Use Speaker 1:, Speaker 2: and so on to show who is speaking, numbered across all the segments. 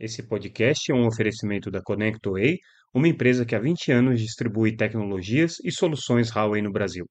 Speaker 1: Esse podcast é um oferecimento da ConnectWay, uma empresa que há 20 anos distribui tecnologias e soluções Huawei no Brasil.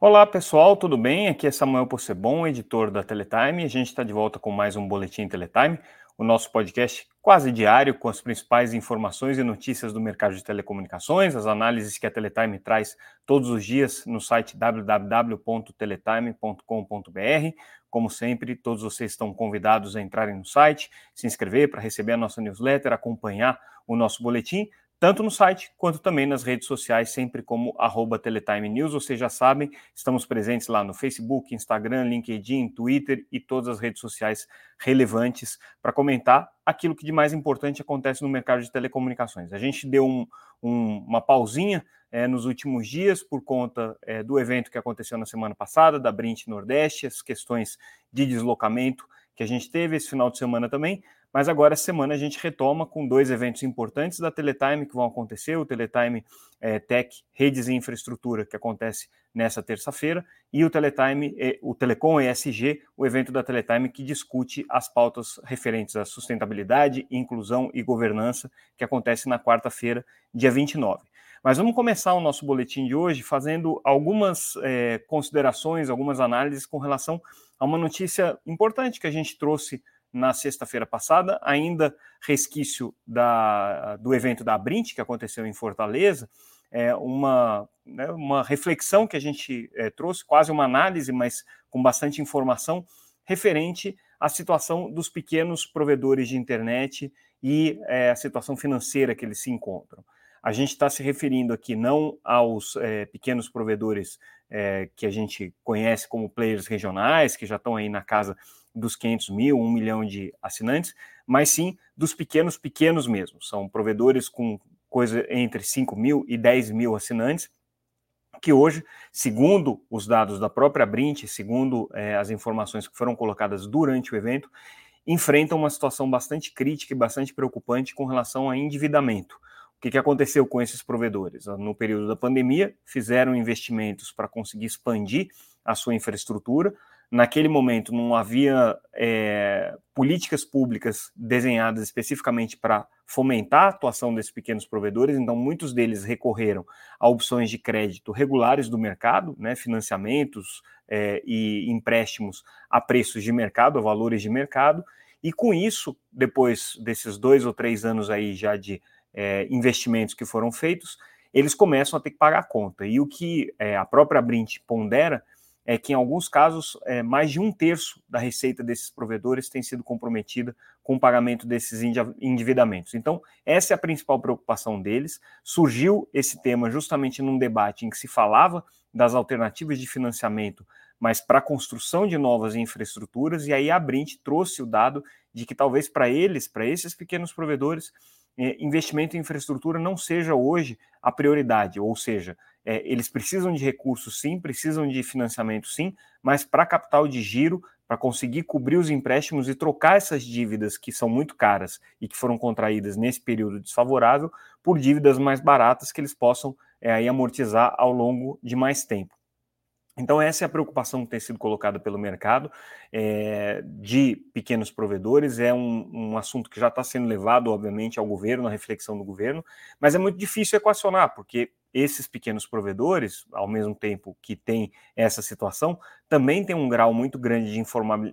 Speaker 2: Olá pessoal, tudo bem? Aqui é Samuel Possebon, editor da Teletime. A gente está de volta com mais um Boletim Teletime, o nosso podcast quase diário com as principais informações e notícias do mercado de telecomunicações, as análises que a Teletime traz todos os dias no site www.teletime.com.br. Como sempre, todos vocês estão convidados a entrarem no site, se inscrever para receber a nossa newsletter, acompanhar o nosso boletim tanto no site quanto também nas redes sociais, sempre como arroba Teletime News. Vocês já sabem, estamos presentes lá no Facebook, Instagram, LinkedIn, Twitter e todas as redes sociais relevantes para comentar aquilo que de mais importante acontece no mercado de telecomunicações. A gente deu um, um, uma pausinha é, nos últimos dias por conta é, do evento que aconteceu na semana passada, da Brint Nordeste, as questões de deslocamento que a gente teve esse final de semana também, mas agora, essa semana, a gente retoma com dois eventos importantes da Teletime que vão acontecer: o Teletime é, Tech Redes e Infraestrutura, que acontece nessa terça-feira, e o Teletime, o Telecom ESG, o evento da Teletime que discute as pautas referentes à sustentabilidade, inclusão e governança, que acontece na quarta-feira, dia 29. Mas vamos começar o nosso boletim de hoje fazendo algumas é, considerações, algumas análises com relação a uma notícia importante que a gente trouxe na sexta-feira passada, ainda resquício da, do evento da Brint, que aconteceu em Fortaleza, é uma, né, uma reflexão que a gente é, trouxe, quase uma análise, mas com bastante informação, referente à situação dos pequenos provedores de internet e é, a situação financeira que eles se encontram. A gente está se referindo aqui não aos é, pequenos provedores é, que a gente conhece como players regionais, que já estão aí na casa dos 500 mil, 1 milhão de assinantes, mas sim dos pequenos, pequenos mesmo. São provedores com coisa entre 5 mil e 10 mil assinantes, que hoje, segundo os dados da própria Brint, segundo é, as informações que foram colocadas durante o evento, enfrentam uma situação bastante crítica e bastante preocupante com relação a endividamento. O que, que aconteceu com esses provedores? No período da pandemia, fizeram investimentos para conseguir expandir a sua infraestrutura, naquele momento não havia é, políticas públicas desenhadas especificamente para fomentar a atuação desses pequenos provedores, então muitos deles recorreram a opções de crédito regulares do mercado, né, financiamentos é, e empréstimos a preços de mercado, a valores de mercado, e com isso, depois desses dois ou três anos aí já de é, investimentos que foram feitos, eles começam a ter que pagar a conta. E o que é, a própria Brint pondera é que, em alguns casos, é, mais de um terço da receita desses provedores tem sido comprometida com o pagamento desses endividamentos. Então, essa é a principal preocupação deles. Surgiu esse tema justamente num debate em que se falava das alternativas de financiamento, mas para a construção de novas infraestruturas, e aí a Brint trouxe o dado de que talvez para eles, para esses pequenos provedores, é, investimento em infraestrutura não seja hoje a prioridade, ou seja, é, eles precisam de recursos sim, precisam de financiamento sim, mas para capital de giro, para conseguir cobrir os empréstimos e trocar essas dívidas que são muito caras e que foram contraídas nesse período desfavorável por dívidas mais baratas que eles possam é, aí amortizar ao longo de mais tempo. Então, essa é a preocupação que tem sido colocada pelo mercado é, de pequenos provedores. É um, um assunto que já está sendo levado, obviamente, ao governo, na reflexão do governo, mas é muito difícil equacionar, porque esses pequenos provedores, ao mesmo tempo que tem essa situação, também tem um grau muito grande de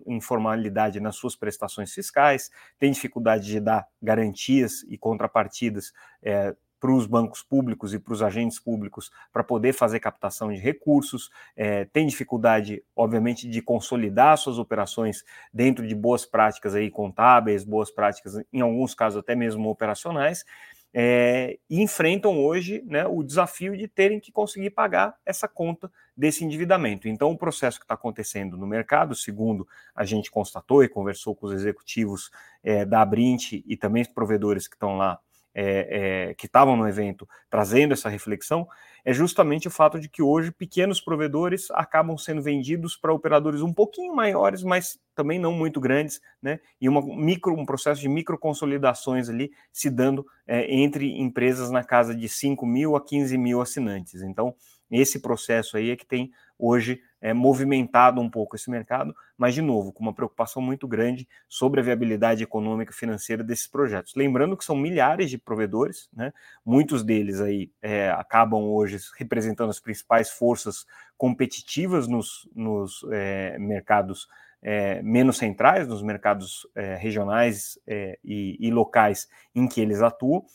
Speaker 2: informalidade nas suas prestações fiscais, tem dificuldade de dar garantias e contrapartidas é, para os bancos públicos e para os agentes públicos para poder fazer captação de recursos, é, tem dificuldade, obviamente, de consolidar suas operações dentro de boas práticas aí contábeis, boas práticas, em alguns casos até mesmo operacionais, é, e enfrentam hoje né, o desafio de terem que conseguir pagar essa conta desse endividamento. Então, o processo que está acontecendo no mercado, segundo a gente constatou e conversou com os executivos é, da Abrint e também os provedores que estão lá é, é, que estavam no evento trazendo essa reflexão é justamente o fato de que hoje pequenos provedores acabam sendo vendidos para operadores um pouquinho maiores, mas também não muito grandes, né? E uma micro, um processo de microconsolidações ali se dando é, entre empresas na casa de 5 mil a 15 mil assinantes. Então, esse processo aí é que tem hoje é, movimentado um pouco esse mercado, mas, de novo, com uma preocupação muito grande sobre a viabilidade econômica e financeira desses projetos. Lembrando que são milhares de provedores, né? muitos deles aí é, acabam hoje representando as principais forças competitivas nos, nos é, mercados é, menos centrais, nos mercados é, regionais é, e, e, locais em que eles atuam,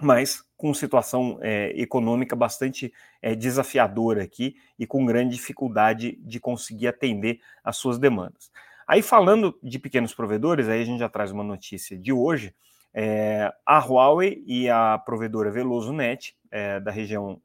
Speaker 2: mas com situação é, econômica bastante é, desafiadora aqui e com grande dificuldade de conseguir atender às suas demandas. Aí falando de pequenos provedores, aí a gente já traz uma notícia de hoje, é, a Huawei e a provedora Veloso Net, da região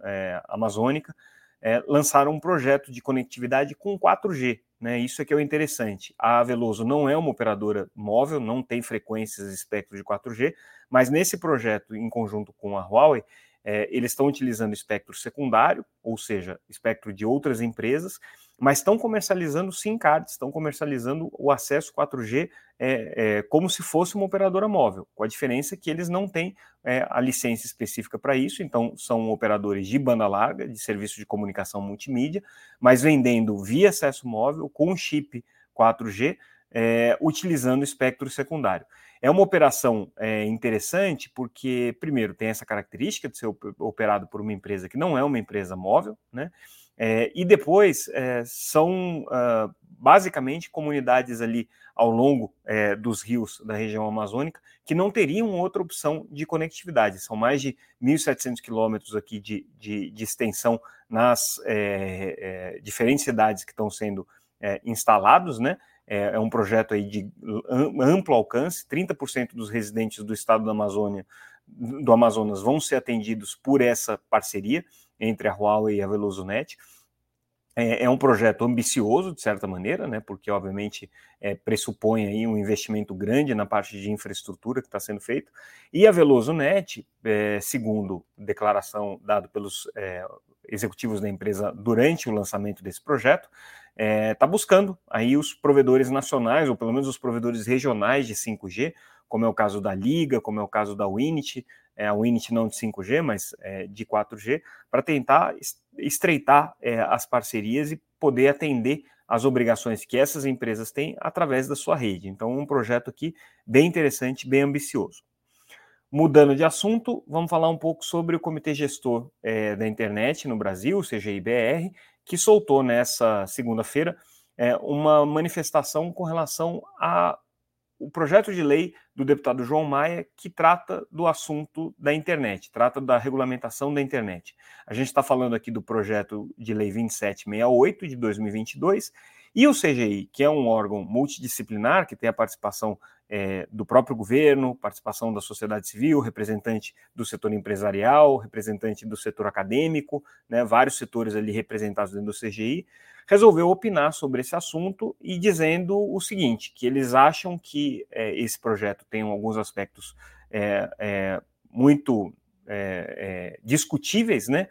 Speaker 2: amazônica, é, lançaram um projeto de conectividade com 4G. Né? Isso é que é o interessante. A Veloso não é uma operadora móvel, não tem frequências espectro de 4G, mas nesse projeto, em conjunto com a Huawei, é, eles estão utilizando espectro secundário, ou seja, espectro de outras empresas, mas estão comercializando SIM cards, estão comercializando o acesso 4G é, é, como se fosse uma operadora móvel, com a diferença que eles não têm é, a licença específica para isso, então são operadores de banda larga, de serviço de comunicação multimídia, mas vendendo via acesso móvel com chip 4G, é, utilizando espectro secundário. É uma operação é, interessante porque, primeiro, tem essa característica de ser operado por uma empresa que não é uma empresa móvel, né? É, e depois é, são uh, basicamente comunidades ali ao longo é, dos rios da região amazônica que não teriam outra opção de conectividade. São mais de 1.700 quilômetros aqui de, de, de, extensão nas é, é, diferentes cidades que estão sendo é, instalados, né? É, um projeto aí de amplo alcance, 30% dos residentes do estado da Amazônia, do Amazonas vão ser atendidos por essa parceria entre a Huawei e a VelozoNet. É, é um projeto ambicioso, de certa maneira, né, porque, obviamente, é, pressupõe aí um investimento grande na parte de infraestrutura que está sendo feito. E a VelozoNet, é, segundo declaração dada pelos é, executivos da empresa durante o lançamento desse projeto, está é, tá buscando aí os provedores nacionais, ou pelo menos os provedores regionais de 5G, como é o caso da Liga, como é o caso da Winit, é, a Winit não de 5G, mas é, de 4G, para tentar estreitar é, as parcerias e poder atender as obrigações que essas empresas têm através da sua rede. Então, um projeto aqui bem interessante, bem ambicioso. Mudando de assunto, vamos falar um pouco sobre o Comitê Gestor é, da Internet no Brasil, o CGIBR, que soltou nessa segunda-feira é, uma manifestação com relação a o projeto de lei do deputado João Maia que trata do assunto da internet, trata da regulamentação da internet. A gente está falando aqui do projeto de lei 2768 de 2022 e o CGI, que é um órgão multidisciplinar que tem a participação é, do próprio governo, participação da sociedade civil, representante do setor empresarial, representante do setor acadêmico, né, vários setores ali representados dentro do CGI, resolveu opinar sobre esse assunto e dizendo o seguinte, que eles acham que é, esse projeto tem alguns aspectos é, é muito é, é, discutíveis, né,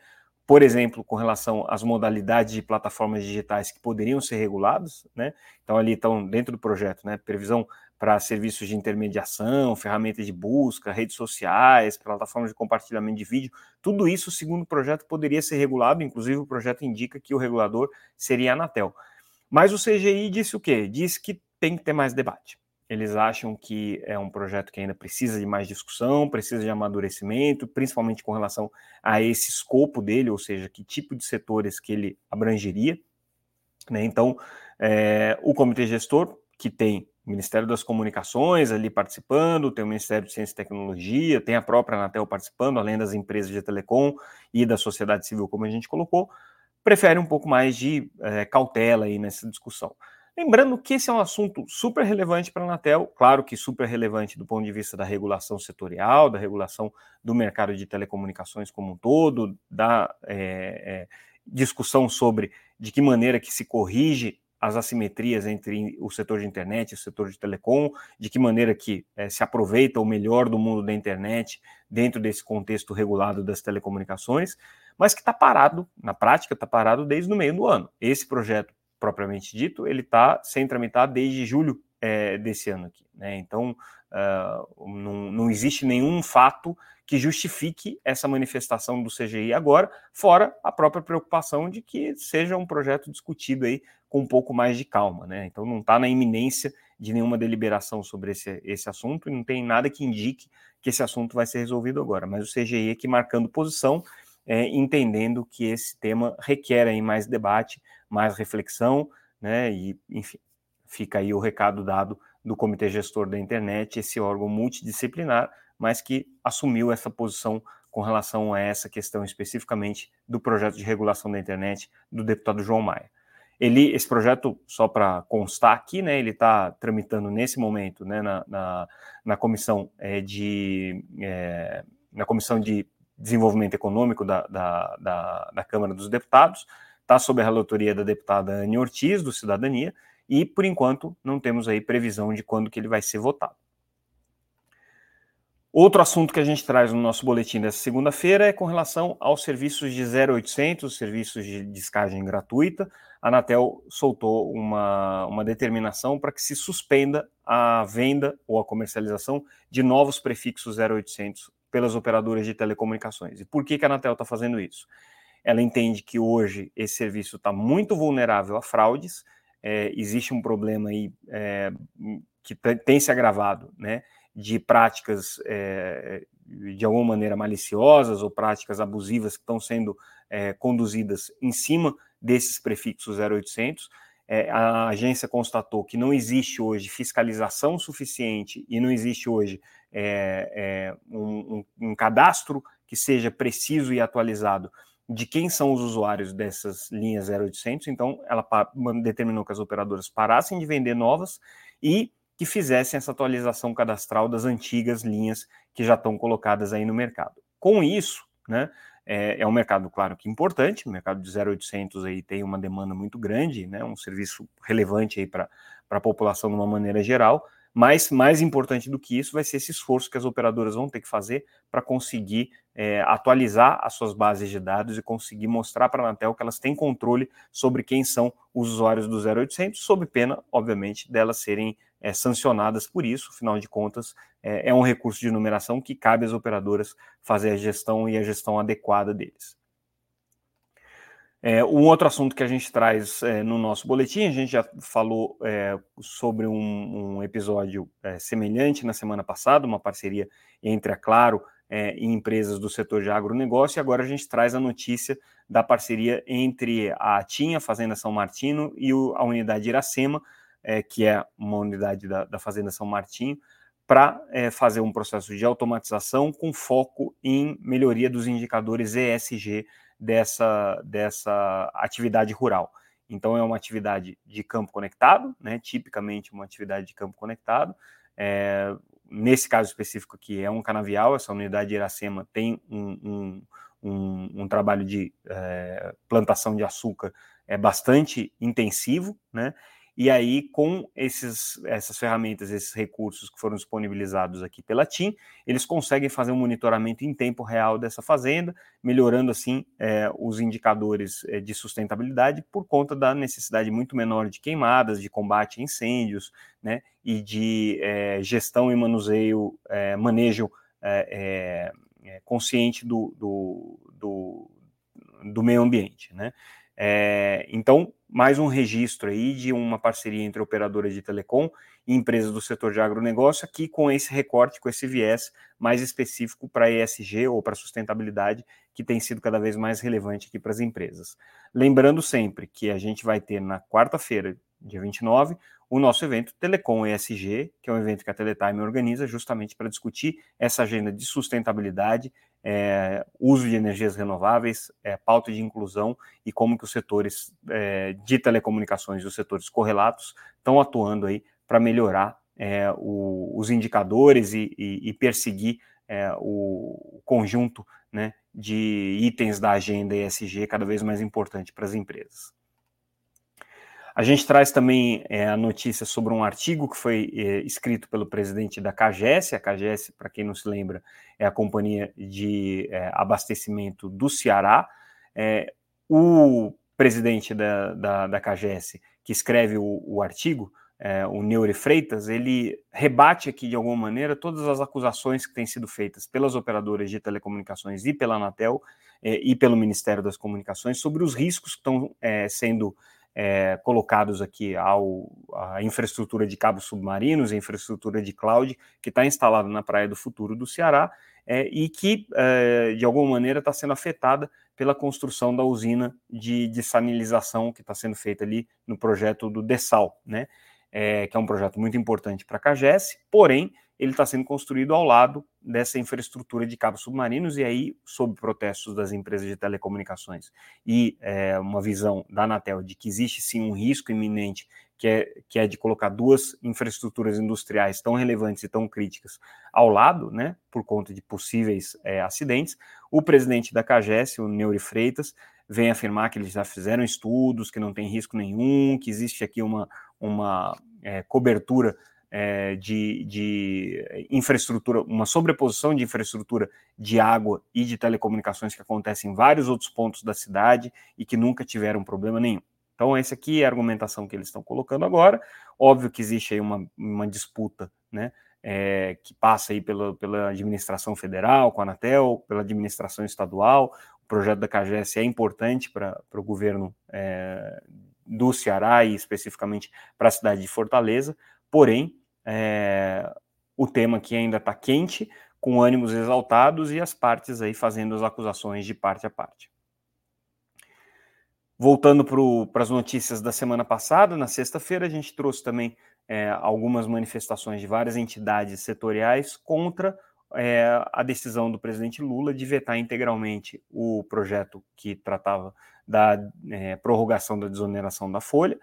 Speaker 2: por exemplo, com relação às modalidades de plataformas digitais que poderiam ser reguladas, né? Então ali estão dentro do projeto, né? Previsão para serviços de intermediação, ferramentas de busca, redes sociais, plataformas de compartilhamento de vídeo, tudo isso, segundo o projeto, poderia ser regulado, inclusive o projeto indica que o regulador seria a Anatel. Mas o CGI disse o quê? Diz que tem que ter mais debate. Eles acham que é um projeto que ainda precisa de mais discussão, precisa de amadurecimento, principalmente com relação a esse escopo dele, ou seja, que tipo de setores que ele abrangeria. Né? Então, é, o comitê gestor, que tem o Ministério das Comunicações ali participando, tem o Ministério de Ciência e Tecnologia, tem a própria Anatel participando, além das empresas de telecom e da sociedade civil, como a gente colocou, prefere um pouco mais de é, cautela aí nessa discussão. Lembrando que esse é um assunto super relevante para a Anatel, claro que super relevante do ponto de vista da regulação setorial, da regulação do mercado de telecomunicações como um todo, da é, é, discussão sobre de que maneira que se corrige as assimetrias entre o setor de internet e o setor de telecom, de que maneira que é, se aproveita o melhor do mundo da internet dentro desse contexto regulado das telecomunicações, mas que está parado, na prática está parado desde o meio do ano. Esse projeto propriamente dito, ele está sem tramitar desde julho é, desse ano aqui. Né? Então, uh, não, não existe nenhum fato que justifique essa manifestação do CGI agora, fora a própria preocupação de que seja um projeto discutido aí com um pouco mais de calma, né? Então não está na iminência de nenhuma deliberação sobre esse, esse assunto e não tem nada que indique que esse assunto vai ser resolvido agora. Mas o CGI aqui marcando posição, é, entendendo que esse tema requer aí mais debate, mais reflexão, né? E, enfim, fica aí o recado dado do Comitê Gestor da Internet, esse órgão multidisciplinar, mas que assumiu essa posição com relação a essa questão especificamente do projeto de regulação da internet do deputado João Maia. Ele, esse projeto, só para constar aqui, né, ele está tramitando nesse momento né, na, na, na comissão é, de é, na comissão de desenvolvimento econômico da, da, da, da Câmara dos Deputados, está sob a relatoria da deputada Anne Ortiz, do Cidadania, e, por enquanto, não temos aí previsão de quando que ele vai ser votado. Outro assunto que a gente traz no nosso boletim dessa segunda-feira é com relação aos serviços de 0800, serviços de descagem gratuita. A Anatel soltou uma, uma determinação para que se suspenda a venda ou a comercialização de novos prefixos 0800 pelas operadoras de telecomunicações. E por que, que a Anatel está fazendo isso? Ela entende que hoje esse serviço está muito vulnerável a fraudes, é, existe um problema aí é, que tem se agravado, né, de práticas é, de alguma maneira maliciosas ou práticas abusivas que estão sendo é, conduzidas em cima desses prefixos 0800. É, a agência constatou que não existe hoje fiscalização suficiente e não existe hoje é, um, um, um cadastro que seja preciso e atualizado de quem são os usuários dessas linhas 0800, então ela determinou que as operadoras parassem de vender novas e que fizessem essa atualização cadastral das antigas linhas que já estão colocadas aí no mercado. Com isso, né, é, é um mercado, claro, que importante, o mercado de 0800 aí tem uma demanda muito grande, né, um serviço relevante aí para a população de uma maneira geral, mas mais importante do que isso vai ser esse esforço que as operadoras vão ter que fazer para conseguir é, atualizar as suas bases de dados e conseguir mostrar para a Anatel que elas têm controle sobre quem são os usuários do 0800, sob pena, obviamente, delas serem é, sancionadas por isso. Afinal de contas, é, é um recurso de numeração que cabe às operadoras fazer a gestão e a gestão adequada deles. É, um outro assunto que a gente traz é, no nosso boletim, a gente já falou é, sobre um, um episódio é, semelhante na semana passada, uma parceria entre a Claro é, em empresas do setor de agronegócio, e agora a gente traz a notícia da parceria entre a TIM, a Fazenda São Martino, e o, a unidade Iracema, é, que é uma unidade da, da Fazenda São Martinho, para é, fazer um processo de automatização com foco em melhoria dos indicadores ESG dessa, dessa atividade rural. Então, é uma atividade de campo conectado, né, tipicamente uma atividade de campo conectado. É, nesse caso específico aqui, é um canavial, essa unidade de Iracema tem um, um, um, um trabalho de é, plantação de açúcar é bastante intensivo, né? E aí, com esses, essas ferramentas, esses recursos que foram disponibilizados aqui pela TIM, eles conseguem fazer um monitoramento em tempo real dessa fazenda, melhorando assim é, os indicadores é, de sustentabilidade por conta da necessidade muito menor de queimadas, de combate a incêndios, né, e de é, gestão e manuseio, manejo consciente do, do, do, do meio ambiente, né. Então, mais um registro aí de uma parceria entre operadoras de telecom e empresas do setor de agronegócio, aqui com esse recorte, com esse viés mais específico para ESG ou para sustentabilidade, que tem sido cada vez mais relevante aqui para as empresas. Lembrando sempre que a gente vai ter na quarta-feira, dia 29, o nosso evento Telecom ESG, que é um evento que a Teletime organiza justamente para discutir essa agenda de sustentabilidade é, uso de energias renováveis, é, pauta de inclusão e como que os setores é, de telecomunicações e os setores correlatos estão atuando aí para melhorar é, o, os indicadores e, e, e perseguir é, o conjunto né, de itens da agenda ESG cada vez mais importante para as empresas. A gente traz também é, a notícia sobre um artigo que foi é, escrito pelo presidente da CAGES. A CAGES, para quem não se lembra, é a companhia de é, abastecimento do Ceará. É, o presidente da, da, da CAGES, que escreve o, o artigo, é, o Neure Freitas, ele rebate aqui de alguma maneira todas as acusações que têm sido feitas pelas operadoras de telecomunicações e pela Anatel e pelo Ministério das Comunicações sobre os riscos que estão sendo é, colocados aqui ao, à infraestrutura de cabos submarinos, a infraestrutura de cloud que está instalada na Praia do Futuro do Ceará é, e que, é, de alguma maneira, está sendo afetada pela construção da usina de dessalinização que está sendo feita ali no projeto do Dessal, né? é, que é um projeto muito importante para a CAGES, porém, ele está sendo construído ao lado dessa infraestrutura de cabos submarinos, e aí, sob protestos das empresas de telecomunicações e é, uma visão da Anatel de que existe sim um risco iminente, que é, que é de colocar duas infraestruturas industriais tão relevantes e tão críticas ao lado, né, por conta de possíveis é, acidentes, o presidente da CAGES, o Neuri Freitas, vem afirmar que eles já fizeram estudos, que não tem risco nenhum, que existe aqui uma, uma é, cobertura é, de, de, infraestrutura, uma sobreposição de infraestrutura de água e de telecomunicações que acontece em vários outros pontos da cidade e que nunca tiveram problema nenhum. Então, essa aqui é a argumentação que eles estão colocando agora. Óbvio que existe aí uma, uma disputa, né? É, que passa aí pela, pela administração federal, com a Anatel, pela administração estadual. O projeto da CAGES é importante para o governo é, do Ceará e especificamente para a cidade de Fortaleza, porém, é, o tema aqui ainda está quente, com ânimos exaltados e as partes aí fazendo as acusações de parte a parte. Voltando para as notícias da semana passada, na sexta-feira, a gente trouxe também é, algumas manifestações de várias entidades setoriais contra é, a decisão do presidente Lula de vetar integralmente o projeto que tratava da é, prorrogação da desoneração da folha.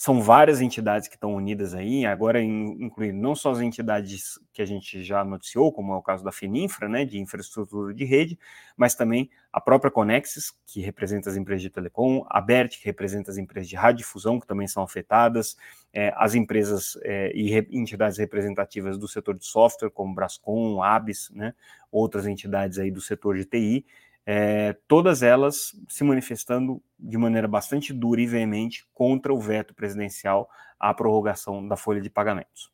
Speaker 2: São várias entidades que estão unidas aí, agora incluindo não só as entidades que a gente já noticiou, como é o caso da Fininfra, né, de infraestrutura de rede, mas também a própria Conexis, que representa as empresas de telecom, a BERT, que representa as empresas de radiodifusão, que também são afetadas, é, as empresas é, e re, entidades representativas do setor de software, como Brascom, Abis, né, outras entidades aí do setor de TI, é, todas elas se manifestando de maneira bastante dura e veemente contra o veto presidencial à prorrogação da folha de pagamentos.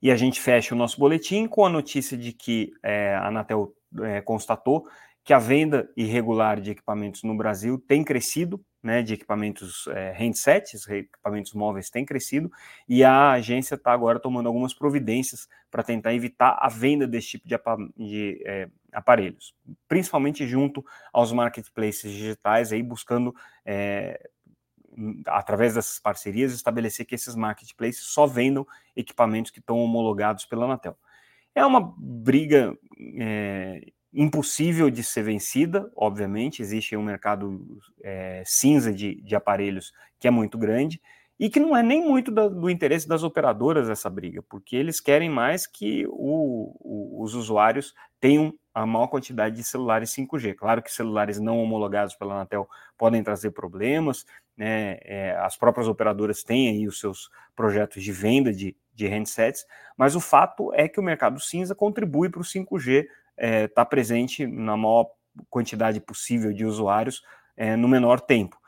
Speaker 2: E a gente fecha o nosso boletim com a notícia de que é, a Anatel é, constatou que a venda irregular de equipamentos no Brasil tem crescido, né, de equipamentos é, handsets, equipamentos móveis tem crescido, e a agência está agora tomando algumas providências para tentar evitar a venda desse tipo de, de é, aparelhos, principalmente junto aos marketplaces digitais, aí buscando, é, através dessas parcerias, estabelecer que esses marketplaces só vendam equipamentos que estão homologados pela Anatel. É uma briga é, impossível de ser vencida, obviamente, existe um mercado é, cinza de, de aparelhos que é muito grande, e que não é nem muito da, do interesse das operadoras essa briga, porque eles querem mais que o, o, os usuários tenham a maior quantidade de celulares 5G. Claro que celulares não homologados pela Anatel podem trazer problemas, né? É, as próprias operadoras têm aí os seus projetos de venda de, de handsets, mas o fato é que o mercado cinza contribui para o 5G estar é, tá presente na maior quantidade possível de usuários é, no menor tempo.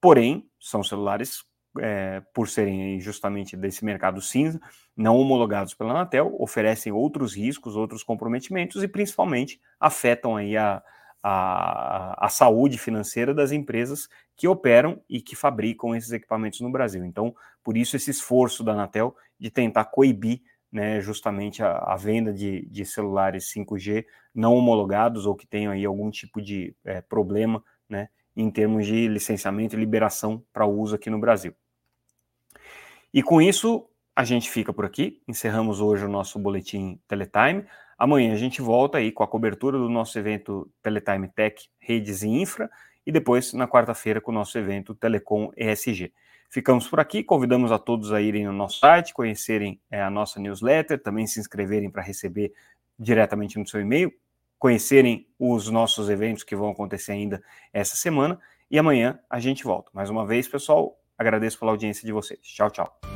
Speaker 2: Porém, são celulares é, por serem justamente desse mercado cinza, não homologados pela Anatel, oferecem outros riscos, outros comprometimentos e principalmente afetam aí a, a, a, saúde financeira das empresas que operam e que fabricam esses equipamentos no Brasil. Então, por isso esse esforço da Anatel de tentar coibir né, justamente a, a venda de, de, celulares 5G não homologados ou que tenham aí algum tipo de é, problema né, em termos de licenciamento e liberação para uso aqui no Brasil. E com isso, a gente fica por aqui. Encerramos hoje o nosso boletim Teletime. Amanhã a gente volta aí com a cobertura do nosso evento Teletime Tech, Redes e Infra. E depois, na quarta-feira, com o nosso evento Telecom ESG. Ficamos por aqui, convidamos a todos a irem no nosso site, conhecerem é, a nossa newsletter, também se inscreverem para receber diretamente no seu e-mail, conhecerem os nossos eventos que vão acontecer ainda essa semana. E amanhã a gente volta. Mais uma vez, pessoal, Agradeço pela audiência de vocês. Tchau, tchau.